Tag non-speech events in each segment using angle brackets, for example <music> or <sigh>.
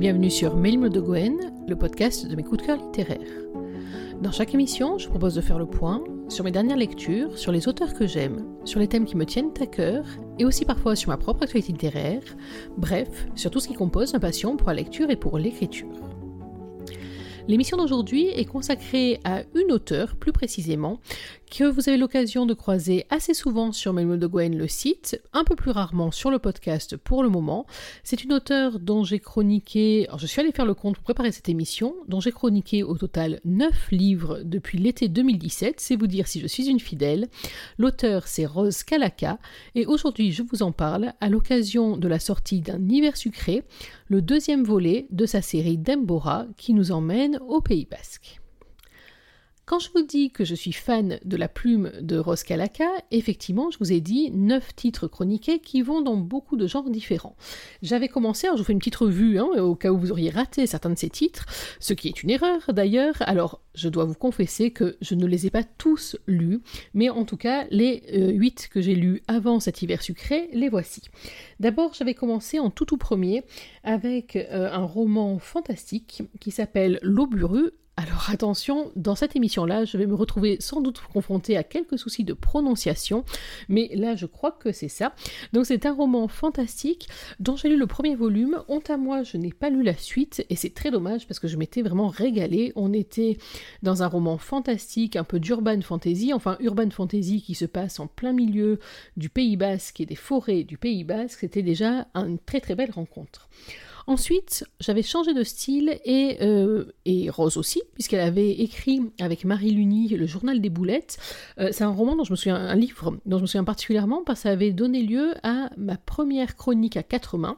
bienvenue sur Mail de Goen, le podcast de mes coups de cœur littéraires. Dans chaque émission, je propose de faire le point sur mes dernières lectures, sur les auteurs que j'aime, sur les thèmes qui me tiennent à cœur, et aussi parfois sur ma propre actualité littéraire, bref, sur tout ce qui compose ma passion pour la lecture et pour l'écriture. L'émission d'aujourd'hui est consacrée à une auteure, plus précisément, que vous avez l'occasion de croiser assez souvent sur Manuel de Gwen le site, un peu plus rarement sur le podcast pour le moment. C'est une auteure dont j'ai chroniqué, alors je suis allée faire le compte pour préparer cette émission, dont j'ai chroniqué au total 9 livres depuis l'été 2017, c'est vous dire si je suis une fidèle. L'auteur c'est Rose Kalaka et aujourd'hui je vous en parle à l'occasion de la sortie d'un hiver sucré, le deuxième volet de sa série Dembora qui nous emmène au Pays Basque. Quand je vous dis que je suis fan de la plume de Rose Kalaka, effectivement, je vous ai dit neuf titres chroniqués qui vont dans beaucoup de genres différents. J'avais commencé, alors je vous fais une petite revue, hein, au cas où vous auriez raté certains de ces titres, ce qui est une erreur d'ailleurs. Alors, je dois vous confesser que je ne les ai pas tous lus, mais en tout cas, les euh, huit que j'ai lus avant cet hiver sucré, les voici. D'abord, j'avais commencé en tout tout premier avec euh, un roman fantastique qui s'appelle L'Auburu alors attention, dans cette émission-là, je vais me retrouver sans doute confrontée à quelques soucis de prononciation, mais là je crois que c'est ça. Donc c'est un roman fantastique dont j'ai lu le premier volume. Honte à moi, je n'ai pas lu la suite et c'est très dommage parce que je m'étais vraiment régalée. On était dans un roman fantastique, un peu d'urban fantasy, enfin urban fantasy qui se passe en plein milieu du Pays Basque et des forêts du Pays Basque. C'était déjà une très très belle rencontre. Ensuite, j'avais changé de style et, euh, et Rose aussi, puisqu'elle avait écrit avec Marie Luni le journal des boulettes. Euh, c'est un roman dont je me souviens, un livre dont je me souviens particulièrement parce que ça avait donné lieu à ma première chronique à quatre mains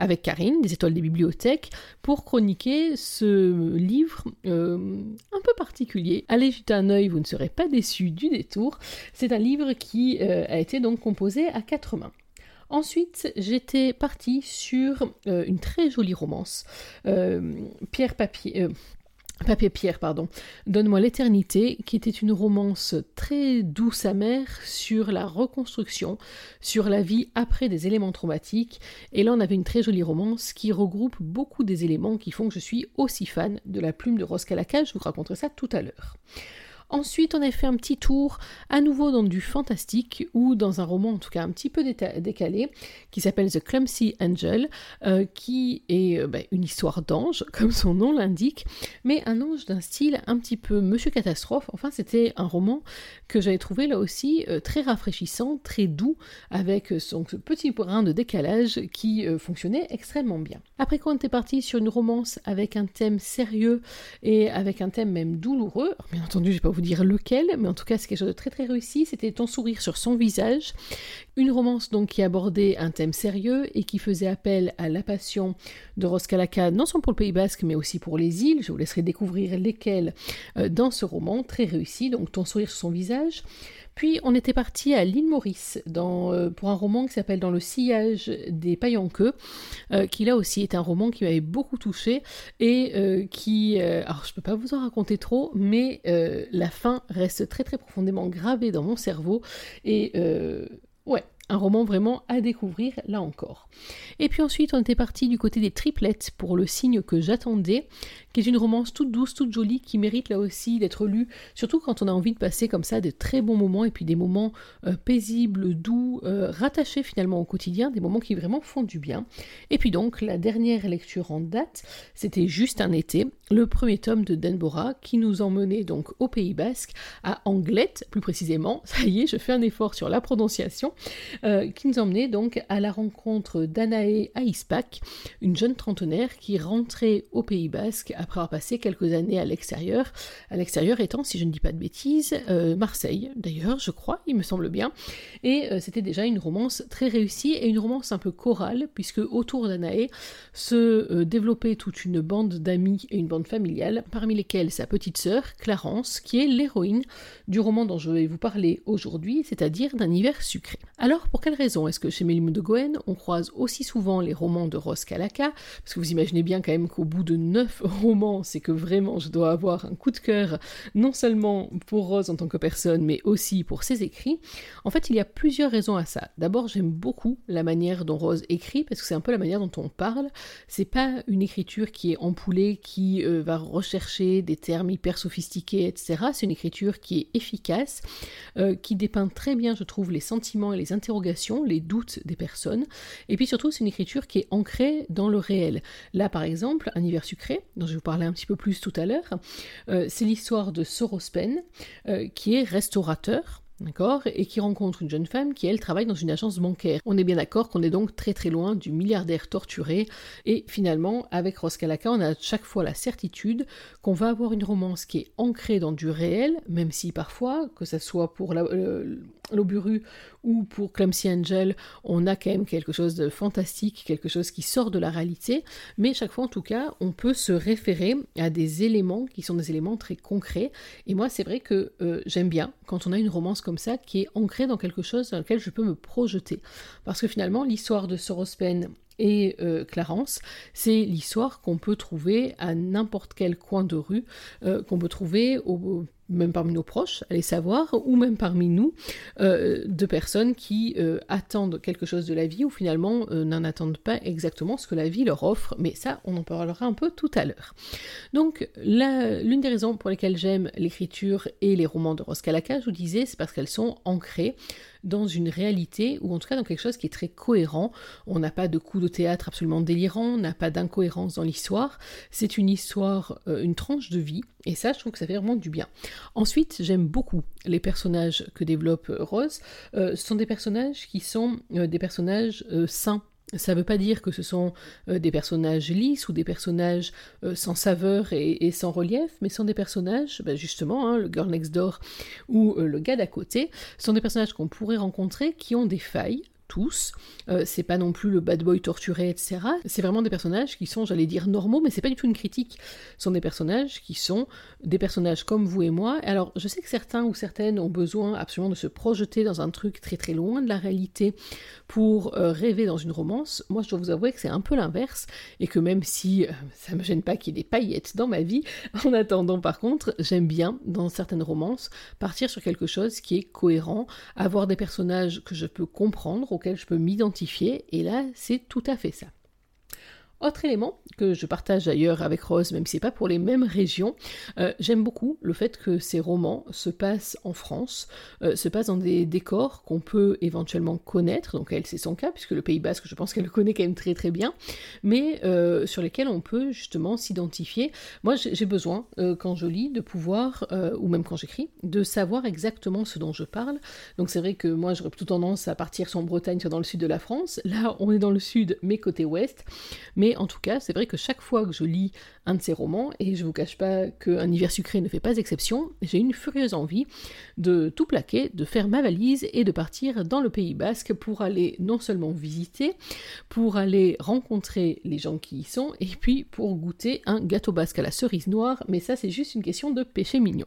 avec Karine, des étoiles des bibliothèques, pour chroniquer ce livre euh, un peu particulier. Allez jeter un œil, vous ne serez pas déçus du détour. C'est un livre qui a été donc composé à quatre mains. Ensuite, j'étais partie sur euh, une très jolie romance. Euh, Pierre Papier. Euh, Pierre, pardon. Donne-moi l'éternité, qui était une romance très douce amère sur la reconstruction, sur la vie après des éléments traumatiques. Et là, on avait une très jolie romance qui regroupe beaucoup des éléments qui font que je suis aussi fan de la plume de Rose Calacage. Je vous raconterai ça tout à l'heure. Ensuite, on a fait un petit tour à nouveau dans du fantastique ou dans un roman en tout cas un petit peu décalé qui s'appelle The Clumsy Angel, euh, qui est euh, bah, une histoire d'ange, <laughs> comme son nom l'indique, mais un ange d'un style un petit peu Monsieur Catastrophe. Enfin, c'était un roman que j'avais trouvé là aussi euh, très rafraîchissant, très doux, avec son petit brin de décalage qui fonctionnait extrêmement bien. Après qu'on était parti sur une romance avec un thème sérieux et avec un thème même douloureux, bien entendu, j'ai pas dire lequel, mais en tout cas c'est quelque chose de très très réussi, c'était Ton sourire sur son visage, une romance donc qui abordait un thème sérieux et qui faisait appel à la passion de Roscalaca, non seulement pour le Pays Basque mais aussi pour les îles, je vous laisserai découvrir lesquelles euh, dans ce roman, très réussi, donc Ton sourire sur son visage. Puis on était parti à l'île Maurice euh, pour un roman qui s'appelle Dans le sillage des paillanqueux, euh, qui là aussi est un roman qui m'avait beaucoup touché et euh, qui, alors je peux pas vous en raconter trop, mais la fin reste très très profondément gravée dans mon cerveau et ouais, un roman vraiment à découvrir là encore. Et puis ensuite, on était parti du côté des triplettes pour le signe que j'attendais, qui est une romance toute douce, toute jolie, qui mérite là aussi d'être lue, surtout quand on a envie de passer comme ça de très bons moments et puis des moments euh, paisibles, doux, euh, rattachés finalement au quotidien, des moments qui vraiment font du bien. Et puis donc, la dernière lecture en date, c'était juste un été, le premier tome de Denbora qui nous emmenait donc au Pays Basque, à Anglette plus précisément, <laughs> ça y est, je fais un effort sur la prononciation, euh, qui nous emmenait donc à la rencontre d'Anae Aispak, une jeune trentenaire qui rentrait au Pays Basque après avoir passé quelques années à l'extérieur, à l'extérieur étant, si je ne dis pas de bêtises, euh, Marseille d'ailleurs, je crois, il me semble bien, et euh, c'était déjà une romance très réussie et une romance un peu chorale, puisque autour d'Anae se développait toute une bande d'amis et une bande familiale, parmi lesquelles sa petite sœur, Clarence, qui est l'héroïne du roman dont je vais vous parler aujourd'hui, c'est-à-dire d'un hiver sucré. Alors pour quelle raison est-ce que chez Mélim de Goen, on croise aussi souvent les romans de Rose Kalaka? Parce que vous imaginez bien quand même qu'au bout de neuf <laughs> romans, c'est que vraiment je dois avoir un coup de cœur, non seulement pour Rose en tant que personne, mais aussi pour ses écrits. En fait, il y a plusieurs raisons à ça. D'abord, j'aime beaucoup la manière dont Rose écrit, parce que c'est un peu la manière dont on parle. C'est pas une écriture qui est empoulée, qui euh, va rechercher des termes hyper sophistiqués, etc. C'est une écriture qui est efficace, euh, qui dépeint très bien, je trouve, les sentiments et les interrogations, les doutes des personnes. Et puis surtout, c'est une écriture qui est ancrée dans le réel. Là, par exemple, Un hiver sucré, dont je vous parler un petit peu plus tout à l'heure, euh, c'est l'histoire de Sorospen, qui est restaurateur d'accord, et qui rencontre une jeune femme qui, elle, travaille dans une agence bancaire. On est bien d'accord qu'on est donc très très loin du milliardaire torturé, et finalement, avec Roscalaka, on a chaque fois la certitude qu'on va avoir une romance qui est ancrée dans du réel, même si parfois, que ce soit pour l'Oburu ou pour Clemcy Angel, on a quand même quelque chose de fantastique, quelque chose qui sort de la réalité, mais chaque fois en tout cas, on peut se référer à des éléments qui sont des éléments très concrets, et moi c'est vrai que euh, j'aime bien quand on a une romance comme ça qui est ancrée dans quelque chose dans lequel je peux me projeter. Parce que finalement, l'histoire de Sorospen et euh, Clarence, c'est l'histoire qu'on peut trouver à n'importe quel coin de rue, euh, qu'on peut trouver au, même parmi nos proches, allez savoir, ou même parmi nous, euh, de personnes qui euh, attendent quelque chose de la vie ou finalement euh, n'en attendent pas exactement ce que la vie leur offre, mais ça, on en parlera un peu tout à l'heure. Donc, l'une des raisons pour lesquelles j'aime l'écriture et les romans de Roscalaka, je vous disais, c'est parce qu'elles sont ancrées dans une réalité, ou en tout cas dans quelque chose qui est très cohérent. On n'a pas de coup de théâtre absolument délirant, on n'a pas d'incohérence dans l'histoire. C'est une histoire, une tranche de vie, et ça, je trouve que ça fait vraiment du bien. Ensuite, j'aime beaucoup les personnages que développe Rose. Euh, ce sont des personnages qui sont euh, des personnages sains ça ne veut pas dire que ce sont euh, des personnages lisses ou des personnages euh, sans saveur et, sans relief, mais ce sont des personnages, bah, justement, hein, le girl next door ou euh, le gars d'à côté, sont des personnages qu'on pourrait rencontrer qui ont des failles, tous. Euh, c'est pas non plus le bad boy torturé, etc. C'est vraiment des personnages qui sont, j'allais dire, normaux, mais c'est pas du tout une critique. Ce sont des personnages qui sont des personnages comme vous et moi. Alors, je sais que certains ou certaines ont besoin absolument de se projeter dans un truc très très loin de la réalité pour euh, rêver dans une romance. Moi, je dois vous avouer que c'est un peu l'inverse, et que même si euh, ça me gêne pas qu'il y ait des paillettes dans ma vie, <laughs> en attendant, par contre, j'aime bien, dans certaines romances, partir sur quelque chose qui est cohérent, avoir des personnages que je peux comprendre, auquel je peux m'identifier, et là, c'est tout à fait ça. Autre élément que je partage d'ailleurs avec Rose, même si c'est pas pour les mêmes régions, euh, j'aime beaucoup le fait que ces romans se passent en France, euh, se passent dans des décors qu'on peut éventuellement connaître, donc elle c'est son cas, puisque le Pays Basque je pense qu'elle le connaît quand même très très bien, mais euh, sur lesquels on peut justement s'identifier. Moi j'ai besoin, quand je lis, de pouvoir, ou même quand j'écris, de savoir exactement ce dont je parle. Donc c'est vrai que moi j'aurais plutôt tendance à partir sur en Bretagne, soit dans le sud de la France. Là on est dans le sud, mais côté ouest. Mais en tout cas, c'est vrai que chaque fois que je lis un de ces romans, et je vous cache pas qu'un hiver sucré ne fait pas exception, j'ai une furieuse envie de tout plaquer, de faire ma valise et de partir dans le Pays Basque pour aller non seulement visiter, pour aller rencontrer les gens qui y sont, et puis pour goûter un gâteau basque à la cerise noire, mais ça c'est juste une question de péché mignon.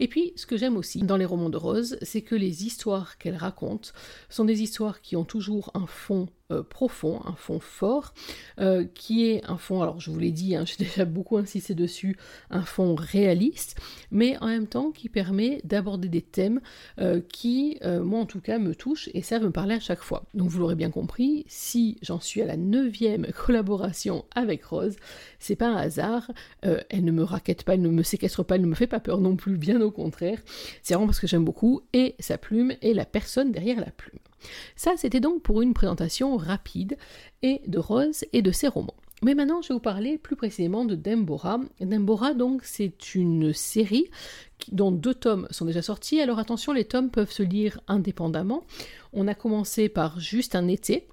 Et puis, ce que j'aime aussi dans les romans de Rose, c'est que les histoires qu'elle raconte sont des histoires qui ont toujours un fond euh, profond, un fond fort, euh, qui est un fond, alors je vous l'ai dit, hein, <laughs> j'ai déjà beaucoup insisté dessus, un fond réaliste, mais en même temps qui permet d'aborder des thèmes euh, qui, moi en tout cas, me touchent et savent me parler à chaque fois. Donc vous l'aurez bien compris, si j'en suis à la neuvième <laughs> collaboration avec Rose, c'est pas un hasard, elle ne me raquette pas, elle ne me séquestre pas, elle ne me fait pas peur non plus, bien au contraire, c'est vraiment parce que j'aime beaucoup et sa plume et la personne derrière la plume. Ça, c'était donc pour une présentation rapide et de Rose et de ses romans. Mais maintenant, je vais vous parler plus précisément de Dembora. Dembora, donc, c'est une série dont deux tomes sont déjà sortis. Alors attention, les tomes peuvent se lire indépendamment. On a commencé par Juste un été,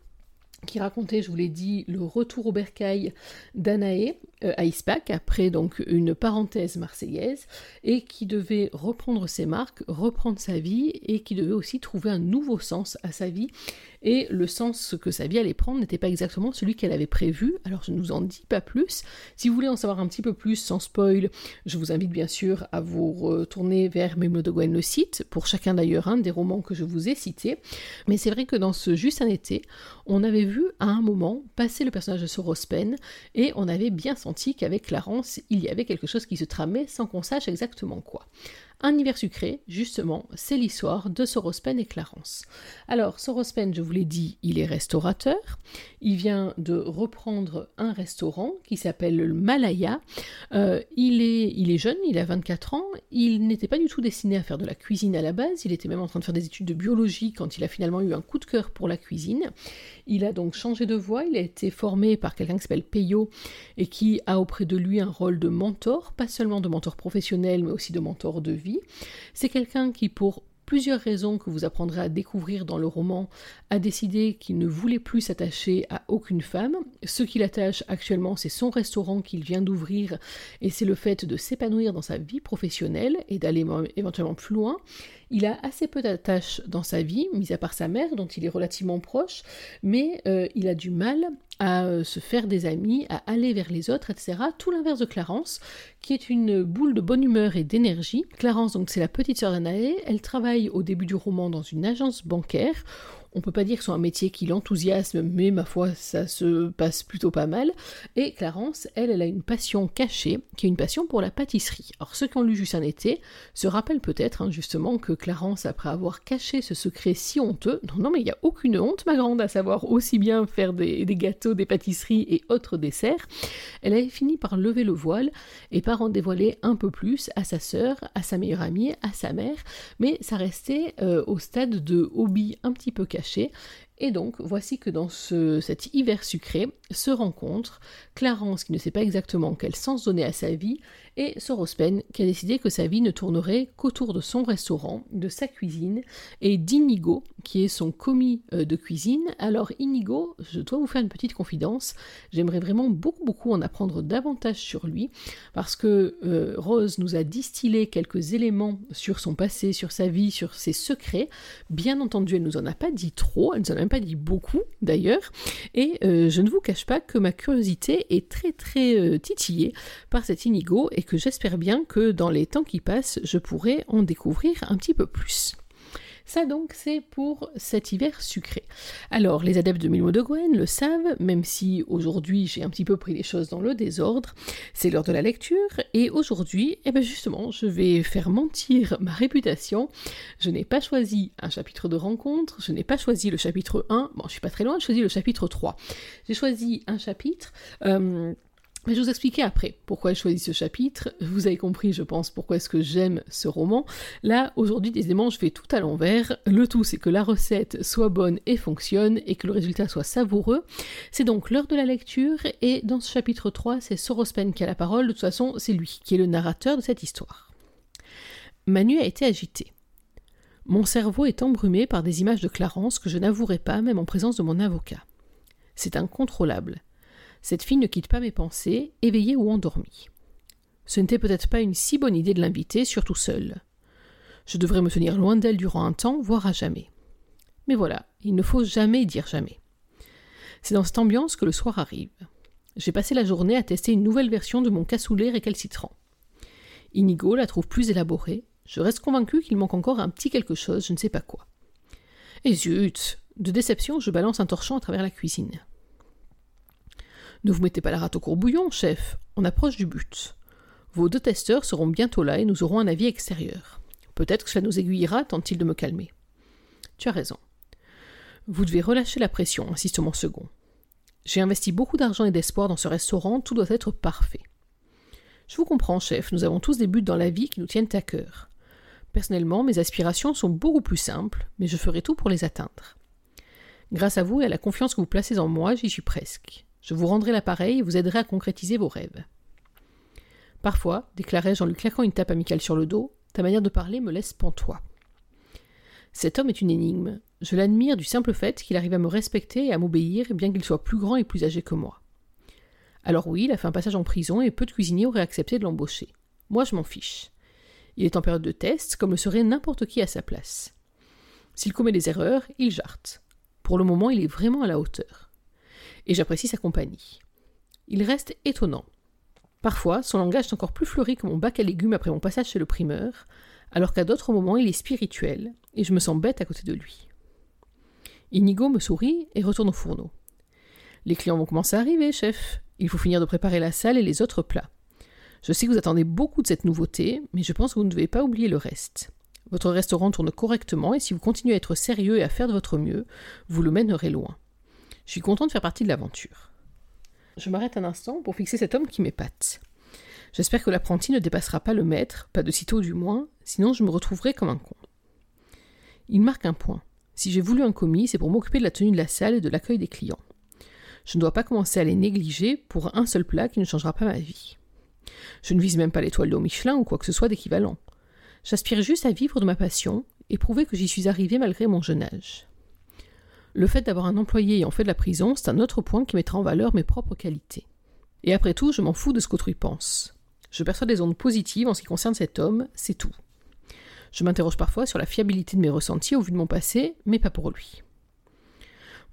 qui racontait, je vous l'ai dit, le retour au bercail d'Anaé, à Ispac, après donc une parenthèse marseillaise, et qui devait reprendre ses marques, reprendre sa vie, et qui devait aussi trouver un nouveau sens à sa vie et le sens que sa vie allait prendre n'était pas exactement celui qu'elle avait prévu, alors je ne vous en dis pas plus. Si vous voulez en savoir un petit peu plus sans spoil, je vous invite bien sûr à vous retourner vers Mémo de Gwen le site, pour chacun d'ailleurs un des romans que je vous ai cités. Mais c'est vrai que dans ce Juste un été, on avait vu à un moment passer le personnage de Sorospen, et on avait bien senti qu'avec Clarence, il y avait quelque chose qui se tramait sans qu'on sache exactement quoi. Un hiver sucré, justement, c'est l'histoire de Sorospen et Clarence. Alors, Sorospen, je vous l'ai dit, il est restaurateur. Il vient de reprendre un restaurant qui s'appelle le Malaya. Euh, il, est, il est jeune, il a 24 ans. Il n'était pas du tout destiné à faire de la cuisine à la base. Il était même en train de faire des études de biologie quand il a finalement eu un coup de cœur pour la cuisine. Il a donc changé de voie. Il a été formé par quelqu'un qui s'appelle Peyo et qui a auprès de lui un rôle de mentor, pas seulement de mentor professionnel, mais aussi de mentor de vie c'est quelqu'un qui, pour plusieurs raisons que vous apprendrez à découvrir dans le roman, a décidé qu'il ne voulait plus s'attacher à aucune femme. Ce qui l'attache actuellement, c'est son restaurant qu'il vient d'ouvrir et c'est le fait de s'épanouir dans sa vie professionnelle et d'aller éventuellement plus loin. Il a assez peu d'attaches dans sa vie, mis à part sa mère, dont il est relativement proche, mais euh, il a du mal à euh, se faire des amis, à aller vers les autres, etc. Tout l'inverse de Clarence, qui est une boule de bonne humeur et d'énergie. Clarence, donc, c'est la petite sœur d'Anaé. Elle travaille au début du roman dans une agence bancaire on peut pas dire que ce soit un métier qui l'enthousiasme, mais ma foi, ça se passe plutôt pas mal. Et Clarence, elle, elle a une passion cachée, qui est une passion pour la pâtisserie. Alors ceux qui ont lu Juste un été se rappellent peut-être hein, justement que Clarence, après avoir caché ce secret si honteux, non, non mais il n'y a aucune honte, ma grande, à savoir aussi bien faire des, gâteaux, des pâtisseries et autres desserts, elle avait fini par lever le voile et par en dévoiler un peu plus à sa sœur, à sa meilleure amie, à sa mère, mais ça restait euh, au stade de hobby un petit peu caché et donc, voici que dans cet hiver sucré se rencontrent Clarence, qui ne sait pas exactement quel sens donner à sa vie, et Sorospen, qui a décidé que sa vie ne tournerait qu'autour de son restaurant, de sa cuisine, et d'Inigo, qui est son commis euh, de cuisine. Alors, Inigo, je dois vous faire une petite confidence, j'aimerais vraiment beaucoup, beaucoup en apprendre davantage sur lui, parce que euh, Rose nous a distillé quelques éléments sur son passé, sur sa vie, sur ses secrets. Bien entendu, elle nous en a pas dit trop, elle nous en a même pas dit beaucoup d'ailleurs, et euh, je ne vous cache pas que ma curiosité est très très titillée par cet Inigo et que j'espère bien que dans les temps qui passent, je pourrai en découvrir un petit peu plus. Ça donc c'est pour cet hiver sucré. Alors les adeptes de Milmo de Gwen le savent, même si aujourd'hui j'ai un petit peu pris les choses dans le désordre, c'est l'heure de la lecture, et aujourd'hui, eh ben justement, je vais faire mentir ma réputation. Je n'ai pas choisi un chapitre de rencontre, je n'ai pas choisi le chapitre 1, bon je suis pas très loin, j'ai choisi le chapitre 3. J'ai choisi un chapitre... Euh, mais je vous expliquer après pourquoi j'ai choisi ce chapitre. Vous avez compris, je pense, pourquoi est-ce que j'aime ce roman. Là, aujourd'hui, décidément, je fais tout à l'envers. Le tout, c'est que la recette soit bonne et fonctionne, et que le résultat soit savoureux. C'est donc l'heure de la lecture, et dans ce chapitre 3, c'est Sorospen qui a la parole. De toute façon, c'est lui qui est le narrateur de cette histoire. Manu a été agité. Mon cerveau est embrumé par des images de Clarence que je n'avouerai pas, même en présence de mon avocat. C'est incontrôlable. Cette fille ne quitte pas mes pensées, éveillée ou endormie. Ce n'était peut-être pas une si bonne idée de l'inviter, surtout seule. Je devrais me tenir loin d'elle durant un temps, voire à jamais. Mais voilà, il ne faut jamais dire jamais. C'est dans cette ambiance que le soir arrive. J'ai passé la journée à tester une nouvelle version de mon cassoulet récalcitrant. Inigo la trouve plus élaborée. Je reste convaincu qu'il manque encore un petit quelque chose, je ne sais pas quoi. Et zut De déception, je balance un torchon à travers la cuisine. Ne vous mettez pas la rate au courbouillon, chef, on approche du but. Vos deux testeurs seront bientôt là et nous aurons un avis extérieur. Peut-être que cela nous aiguillera, tente-t-il de me calmer. Tu as raison. Vous devez relâcher la pression, insiste mon second. J'ai investi beaucoup d'argent et d'espoir dans ce restaurant, tout doit être parfait. Je vous comprends, chef, nous avons tous des buts dans la vie qui nous tiennent à cœur. Personnellement, mes aspirations sont beaucoup plus simples, mais je ferai tout pour les atteindre. Grâce à vous et à la confiance que vous placez en moi, j'y suis presque. Je vous rendrai l'appareil et vous aiderai à concrétiser vos rêves. Parfois, déclarai-je en lui claquant une tape amicale sur le dos, ta manière de parler me laisse pantois. Cet homme est une énigme. Je l'admire du simple fait qu'il arrive à me respecter et à m'obéir, bien qu'il soit plus grand et plus âgé que moi. Alors oui, il a fait un passage en prison et peu de cuisiniers auraient accepté de l'embaucher. Moi, je m'en fiche. Il est en période de test, comme le serait n'importe qui à sa place. S'il commet des erreurs, il jarte. Pour le moment, il est vraiment à la hauteur. Et j'apprécie sa compagnie. Il reste étonnant. Parfois, son langage est encore plus fleuri que mon bac à légumes après mon passage chez le primeur, alors qu'à d'autres moments, il est spirituel, et je me sens bête à côté de lui. Inigo me sourit et retourne au fourneau. Les clients vont commencer à arriver, chef. Il faut finir de préparer la salle et les autres plats. Je sais que vous attendez beaucoup de cette nouveauté, mais je pense que vous ne devez pas oublier le reste. Votre restaurant tourne correctement et si vous continuez à être sérieux et à faire de votre mieux, vous le mènerez loin. Je suis content de faire partie de l'aventure. Je m'arrête un instant pour fixer cet homme qui m'épate. J'espère que l'apprenti ne dépassera pas le maître, pas de sitôt du moins, sinon je me retrouverai comme un con. Il marque un point. Si j'ai voulu un commis, c'est pour m'occuper de la tenue de la salle et de l'accueil des clients. Je ne dois pas commencer à les négliger pour un seul plat qui ne changera pas ma vie. Je ne vise même pas l'étoile de Michelin ou quoi que ce soit d'équivalent. J'aspire juste à vivre de ma passion et prouver que j'y suis arrivé malgré mon jeune âge. Le fait d'avoir un employé ayant fait de la prison, c'est un autre point qui mettra en valeur mes propres qualités. Et après tout, je m'en fous de ce qu'autrui pense. Je perçois des ondes positives en ce qui concerne cet homme, c'est tout. Je m'interroge parfois sur la fiabilité de mes ressentis au vu de mon passé, mais pas pour lui.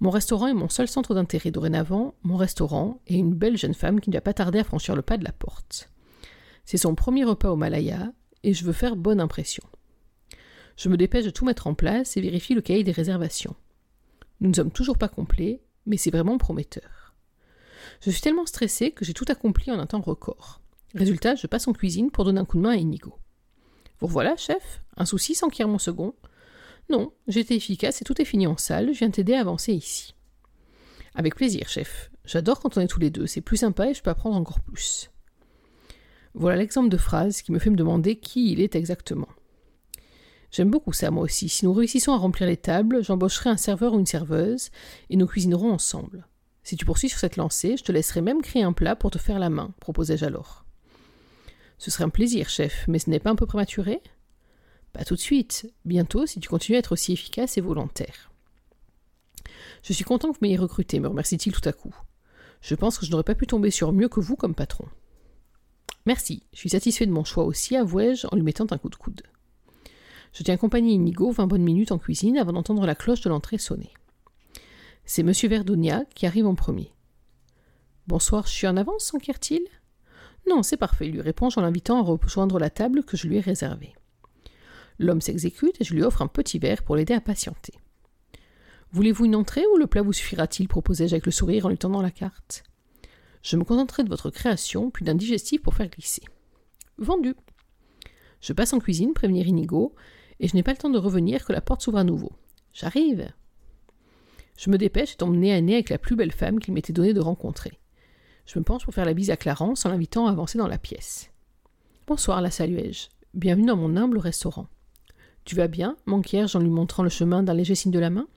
Mon restaurant est mon seul centre d'intérêt dorénavant, mon restaurant et une belle jeune femme qui ne va pas tarder à franchir le pas de la porte. C'est son premier repas au Malaya, et je veux faire bonne impression. Je me dépêche de tout mettre en place et vérifie le cahier des réservations. Nous ne sommes toujours pas complets, mais c'est vraiment prometteur. Je suis tellement stressée que j'ai tout accompli en un temps record. Résultat, je passe en cuisine pour donner un coup de main à Inigo. Vous voilà, chef? Un souci sans qu'il mon second? Non, été efficace et tout est fini en salle, je viens t'aider à avancer ici. Avec plaisir, chef. J'adore quand on est tous les deux, c'est plus sympa et je peux apprendre encore plus. Voilà l'exemple de phrase qui me fait me demander qui il est exactement. J'aime beaucoup ça, moi aussi. Si nous réussissons à remplir les tables, j'embaucherai un serveur ou une serveuse, et nous cuisinerons ensemble. Si tu poursuis sur cette lancée, je te laisserai même créer un plat pour te faire la main, proposai-je alors. Ce serait un plaisir, chef, mais ce n'est pas un peu prématuré? Pas tout de suite, bientôt si tu continues à être aussi efficace et volontaire. Je suis content que vous m'ayez recruté, me remercie-t-il tout à coup. Je pense que je n'aurais pas pu tomber sur mieux que vous comme patron. Merci, je suis satisfait de mon choix aussi, avouai-je en lui mettant un coup de coude. Je tiens compagnie Inigo vingt bonnes minutes en cuisine avant d'entendre la cloche de l'entrée sonner. C'est M. Verdonia qui arrive en premier. Bonsoir, je suis en avance, s'enquiert-il? Non, c'est parfait, lui réponds-je en l'invitant à rejoindre la table que je lui ai réservée. L'homme s'exécute et je lui offre un petit verre pour l'aider à patienter. Voulez-vous une entrée ou le plat vous suffira-t-il? proposai-je avec le sourire en lui tendant la carte. Je me contenterai de votre création, puis d'un digestif pour faire glisser. Vendu. Je passe en cuisine prévenir Inigo, et je n'ai pas le temps de revenir que la porte s'ouvre à nouveau. J'arrive. Je me dépêche et tombe nez à nez avec la plus belle femme qu'il m'était donné de rencontrer. Je me penche pour faire la bise à Clarence en l'invitant à avancer dans la pièce. Bonsoir, la saluai-je. Bienvenue dans mon humble restaurant. Tu vas bien manquai-je en lui montrant le chemin d'un léger signe de la main?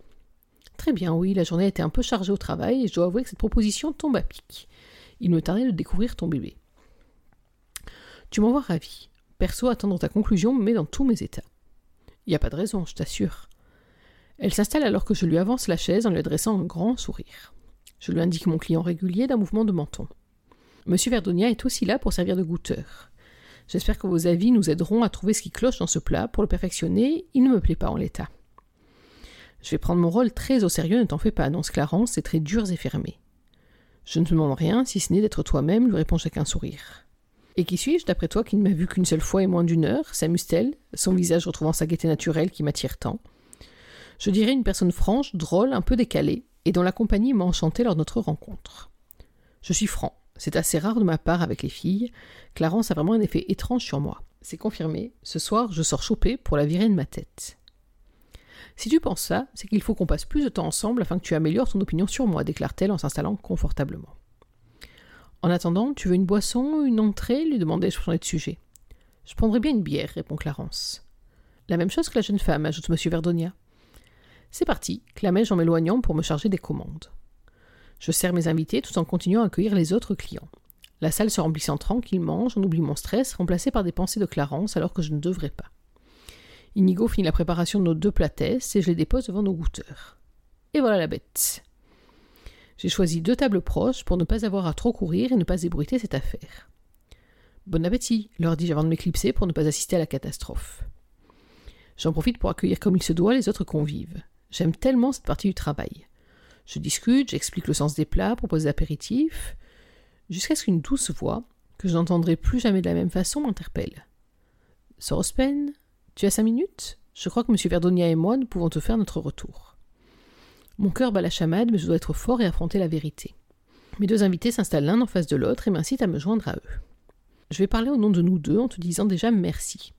Très bien, oui, la journée été un peu chargée au travail et je dois avouer que cette proposition tombe à pic. Il me tardait de découvrir ton bébé. Tu m'envoies ravi. Perso, attendre ta conclusion me met dans tous mes états. Il n'y a pas de raison, je t'assure. Elle s'installe alors que je lui avance la chaise en lui adressant un grand sourire. Je lui indique mon client régulier d'un mouvement de menton. Monsieur Verdonia est aussi là pour servir de goûteur. J'espère que vos avis nous aideront à trouver ce qui cloche dans ce plat. Pour le perfectionner, il ne me plaît pas en l'état. Je vais prendre mon rôle très au sérieux, ne t'en fais pas, annonce Clarence, c'est très durs et fermés. Je ne te demande rien, si ce n'est d'être toi-même, lui répond chacun sourire. Et qui suis-je, d'après toi, qui ne m'a vu qu'une seule fois et moins d'une heure s'amuse-t-elle, son visage retrouvant sa gaieté naturelle qui m'attire tant? Je dirais une personne franche, drôle, un peu décalée, et dont la compagnie m'a enchanté lors de notre rencontre. Je suis franc, c'est assez rare de ma part avec les filles. Clarence a vraiment un effet étrange sur moi. C'est confirmé, ce soir je sors chopé pour la virer de ma tête. Si tu penses ça, c'est qu'il faut qu'on passe plus de temps ensemble afin que tu améliores ton opinion sur moi, déclare-t-elle en s'installant confortablement. En attendant, tu veux une boisson, une entrée lui demandai-je pour changer de sujet. Je prendrai bien une bière, répond Clarence. La même chose que la jeune femme, ajoute M. Verdonia. C'est parti, clamai-je en m'éloignant pour me charger des commandes. Je sers mes invités tout en continuant à accueillir les autres clients. La salle se remplissant tranquillement, j'en oublie mon stress, remplacé par des pensées de Clarence alors que je ne devrais pas. Inigo finit la préparation de nos deux platesses et je les dépose devant nos goûteurs. Et voilà la bête. J'ai choisi deux tables proches pour ne pas avoir à trop courir et ne pas ébruiter cette affaire. Bon appétit, leur dis-je avant de m'éclipser pour ne pas assister à la catastrophe. J'en profite pour accueillir comme il se doit les autres convives. J'aime tellement cette partie du travail. Je discute, j'explique le sens des plats, propose des apéritifs, jusqu'à ce qu'une douce voix, que je n'entendrai plus jamais de la même façon, m'interpelle. Sorospen, tu as cinq minutes? Je crois que M. Verdonia et moi, nous pouvons te faire notre retour. Mon cœur bat la chamade, mais je dois être fort et affronter la vérité. Mes deux invités s'installent l'un en face de l'autre et m'incitent à me joindre à eux. Je vais parler au nom de nous deux en te disant déjà merci.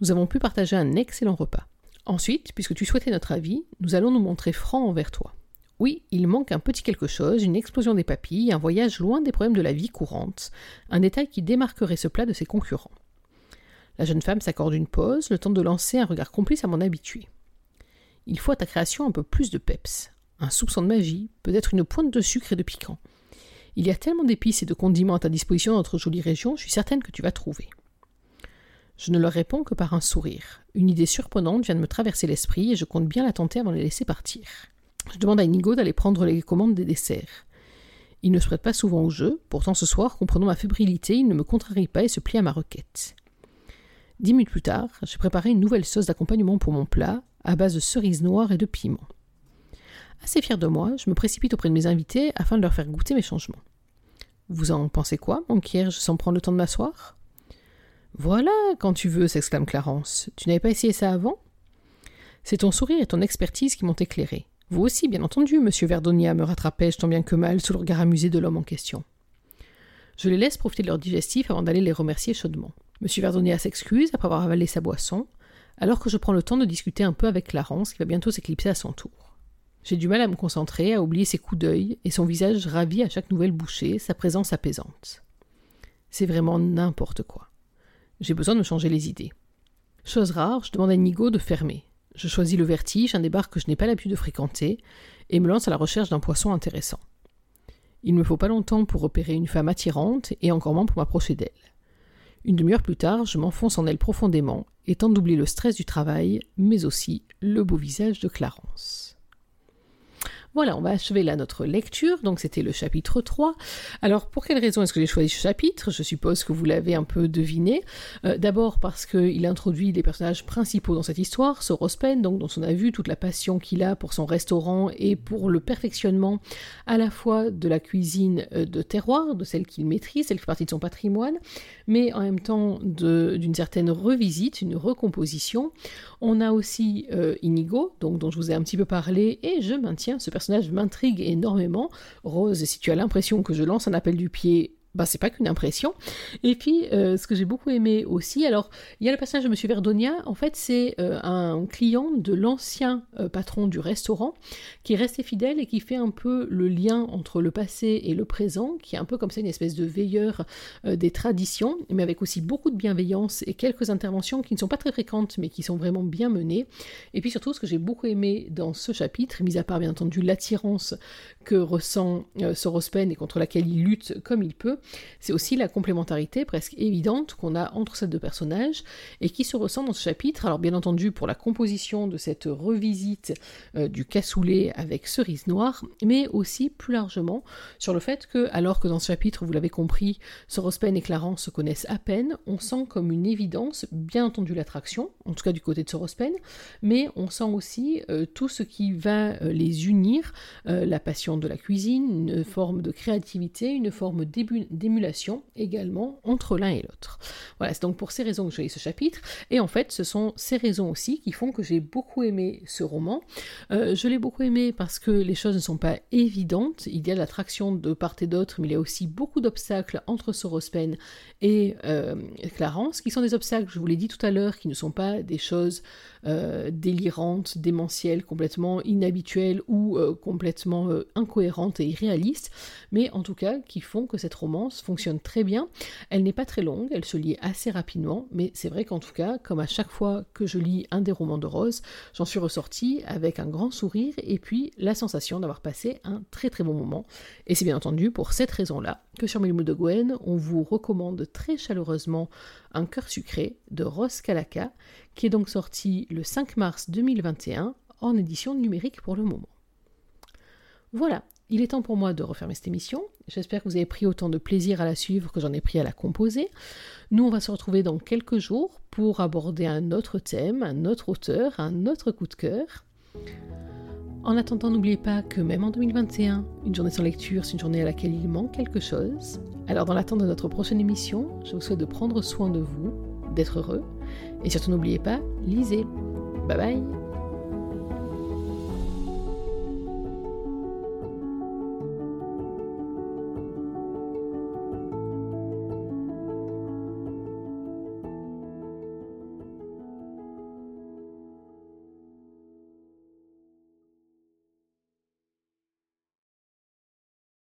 Nous avons pu partager un excellent repas. Ensuite, puisque tu souhaitais notre avis, nous allons nous montrer francs envers toi. Oui, il manque un petit quelque chose, une explosion des papilles, un voyage loin des problèmes de la vie courante, un détail qui démarquerait ce plat de ses concurrents. La jeune femme s'accorde une pause, le temps de lancer un regard complice à mon habitué. Il faut à ta création un peu plus de peps, un soupçon de magie, peut-être une pointe de sucre et de piquant. Il y a tellement d'épices et de condiments à ta disposition dans notre jolie région, je suis certaine que tu vas trouver. Je ne leur réponds que par un sourire. Une idée surprenante vient de me traverser l'esprit et je compte bien la tenter avant de les laisser partir. Je demande à Inigo d'aller prendre les commandes des desserts. Il ne se prête pas souvent au jeu, pourtant ce soir, comprenant ma fébrilité, il ne me contrarie pas et se plie à ma requête. Dix minutes plus tard, j'ai préparé une nouvelle sauce d'accompagnement pour mon plat, à base de cerises noires et de piment. Assez fier de moi, je me précipite auprès de mes invités afin de leur faire goûter mes changements. Vous en pensez quoi, mon je sans prendre le temps de m'asseoir? Voilà, quand tu veux, s'exclame Clarence. Tu n'avais pas essayé ça avant? C'est ton sourire et ton expertise qui m'ont éclairé. Vous aussi, bien entendu, monsieur Verdonia, me rattrapai-je tant bien que mal sous le regard amusé de l'homme en question. Je les laisse profiter de leur digestif avant d'aller les remercier chaudement. Monsieur Verdonia s'excuse après avoir avalé sa boisson, alors que je prends le temps de discuter un peu avec Clarence qui va bientôt s'éclipser à son tour. J'ai du mal à me concentrer, à oublier ses coups d'œil et son visage ravi à chaque nouvelle bouchée, sa présence apaisante. C'est vraiment n'importe quoi. J'ai besoin de me changer les idées. Chose rare, je demande à Nigo de fermer. Je choisis le vertige, un des bars que je n'ai pas l'habitude de fréquenter, et me lance à la recherche d'un poisson intéressant. Il ne me faut pas longtemps pour repérer une femme attirante, et encore moins pour m'approcher d'elle. Une demi-heure plus tard, je m'enfonce en elle profondément, et tente d'oublier le stress du travail, mais aussi le beau visage de Clarence. Voilà, on va achever là notre lecture, donc c'était le chapitre 3. Alors pour quelle raison est-ce que j'ai choisi ce chapitre? Je suppose que vous l'avez un peu deviné. Euh, d'abord parce qu'il introduit les personnages principaux dans cette histoire, Sorospen, donc dont on a vu toute la passion qu'il a pour son restaurant et pour le perfectionnement à la fois de la cuisine euh, de terroir, de celle qu'il maîtrise, celle qui fait partie de son patrimoine, mais en même temps d'une certaine revisite, une recomposition. On a aussi euh, Inigo, donc dont je vous ai un petit peu parlé, et je maintiens ce personnage m'intrigue énormément. Rose, si tu as l'impression que je lance un appel du pied bah, c'est pas qu'une impression. Et puis, euh, ce que j'ai beaucoup aimé aussi, alors, il y a le passage de Monsieur Verdonia, en fait, c'est euh, un client de l'ancien euh, patron du restaurant qui est resté fidèle et qui fait un peu le lien entre le passé et le présent, qui est un peu comme ça une espèce de veilleur des traditions, mais avec aussi beaucoup de bienveillance et quelques interventions qui ne sont pas très fréquentes, mais qui sont vraiment bien menées. Et puis surtout, ce que j'ai beaucoup aimé dans ce chapitre, mis à part bien entendu l'attirance que ressent Sorospen et contre laquelle il lutte comme il peut, c'est aussi la complémentarité presque évidente qu'on a entre ces deux personnages et qui se ressent dans ce chapitre. Alors bien entendu pour la composition de cette revisite euh, du cassoulet avec cerise noire, mais aussi plus largement sur le fait que, alors que dans ce chapitre, vous l'avez compris, Sorospen et Clarence se connaissent à peine, on sent comme une évidence, bien entendu l'attraction, en tout cas du côté de Sorospen, mais on sent aussi euh, tout ce qui va euh, les unir, la passion de la cuisine, une forme de créativité, une forme d'émulation également entre l'un et l'autre. Voilà, c'est donc pour ces raisons que j'ai ce chapitre, et en fait ce sont ces raisons aussi qui font que j'ai beaucoup aimé ce roman. Euh, je l'ai beaucoup aimé parce que les choses ne sont pas évidentes, il y a l'attraction de part et d'autre, mais il y a aussi beaucoup d'obstacles entre Sorospen et euh, Clarence, qui sont des obstacles, je vous l'ai dit tout à l'heure, qui ne sont pas des choses euh, délirantes, démentielles, complètement inhabituelles ou complètement incohérentes et irréalistes, mais en tout cas qui font que cette fonctionne très bien. Elle n'est pas très longue, elle se lit assez rapidement, mais c'est vrai qu'en tout cas, comme à chaque fois que je lis un des romans de Rose, j'en suis ressortie avec un grand sourire et puis la sensation d'avoir passé un très très bon moment. Et c'est bien entendu pour cette raison-là que sur Milmou de Gwen, on vous recommande très chaleureusement Un cœur sucré de Rose Kalaka, qui est donc sorti le 5 mars 2021 en édition numérique pour le moment. Voilà, Il est temps pour moi de refermer cette émission. J'espère que vous avez pris autant de plaisir à la suivre que j'en ai pris à la composer. Nous, on va se retrouver dans quelques jours pour aborder un autre thème, un autre auteur, un autre coup de cœur. En attendant, n'oubliez pas que même en 2021, une journée sans lecture, c'est une journée à laquelle il manque quelque chose. Alors, dans l'attente de notre prochaine émission, je vous souhaite de prendre soin de vous, d'être heureux, et surtout n'oubliez pas, lisez. Bye bye